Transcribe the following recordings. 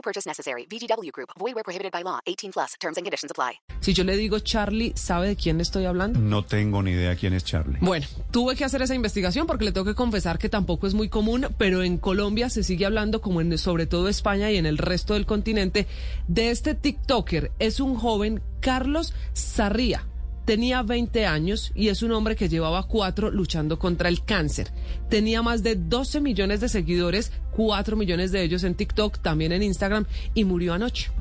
No purchase necessary. VGW Group. Void where prohibited by law. 18 plus. Terms and conditions apply. Si yo le digo Charlie, ¿sabe de quién estoy hablando? No tengo ni idea quién es Charlie. Bueno, tuve que hacer esa investigación porque le tengo que confesar que tampoco es muy común, pero en Colombia se sigue hablando, como en sobre todo España y en el resto del continente, de este TikToker. Es un joven, Carlos Sarría. Tenía 20 años y es un hombre que llevaba cuatro luchando contra el cáncer. Tenía más de 12 millones de seguidores, 4 millones de ellos en TikTok, también en Instagram, y murió anoche.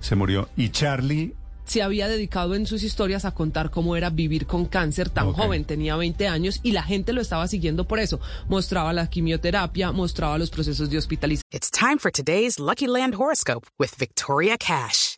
Se murió. Y Charlie se había dedicado en sus historias a contar cómo era vivir con cáncer tan Okay. joven, tenía 20 años y la gente lo estaba siguiendo por eso. Mostraba la quimioterapia, mostraba los procesos de hospitalización. It's time for today's Lucky Land horoscope with Victoria Cash.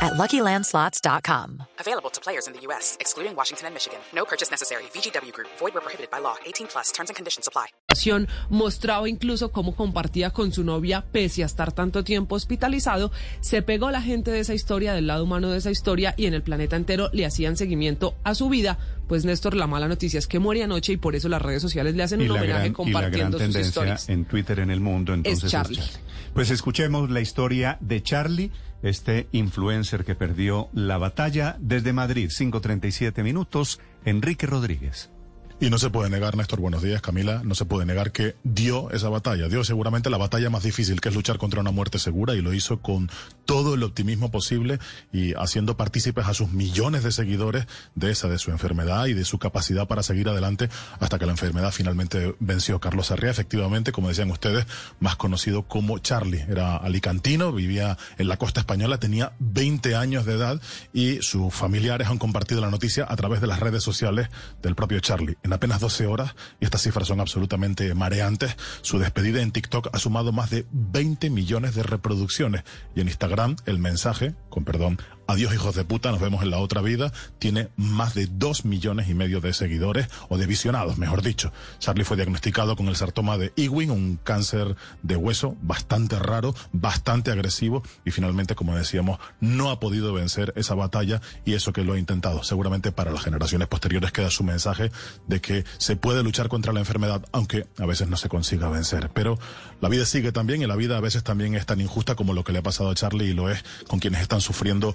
at LuckyLandSlots.com. Available to players in the U.S., excluding Washington and Michigan. No purchase necessary. VGW Group, void where prohibited by law. 18 plus terms and conditions apply. Mostraba incluso cómo compartía con su novia, pese a estar tanto tiempo hospitalizado. Se pegó la gente de esa historia, del lado humano de esa historia, y en el planeta entero le hacían seguimiento a su vida. Pues Néstor, la mala noticia es que muere anoche y por eso las redes sociales le hacen y un homenaje gran, y la gran compartiendo sus historias. en Twitter en el mundo entonces Charlie. Pues escuchemos la historia de Charlie, este influencer que perdió la batalla desde Madrid, 5.37 minutos, Enrique Rodríguez. Y no se puede negar, Néstor, buenos días, Camila, no se puede negar que dio esa batalla, dio seguramente la batalla más difícil, que es luchar contra una muerte segura, y lo hizo con todo el optimismo posible y haciendo partícipes a sus millones de seguidores de esa, de su enfermedad y de su capacidad para seguir adelante hasta que la enfermedad finalmente venció. Carlos Arrea, efectivamente, como decían ustedes, más conocido como Charlie, era alicantino, vivía en la costa española, tenía 20 años de edad y sus familiares han compartido la noticia a través de las redes sociales del propio Charlie. En apenas 12 horas, y estas cifras son absolutamente mareantes, su despedida en TikTok ha sumado más de 20 millones de reproducciones. Y en Instagram, el mensaje, con perdón, adiós hijos de puta, nos vemos en la otra vida, tiene más de 2 millones y medio de seguidores, o de visionados, mejor dicho. Charlie fue diagnosticado con el sartoma de Ewing, un cáncer de hueso bastante raro, bastante agresivo, y finalmente, como decíamos, no ha podido vencer esa batalla y eso que lo ha intentado. Seguramente para las generaciones posteriores queda su mensaje de que se puede luchar contra la enfermedad, aunque a veces no se consiga vencer. Pero la vida sigue también y la vida a veces también es tan injusta como lo que le ha pasado a Charlie y lo es con quienes están sufriendo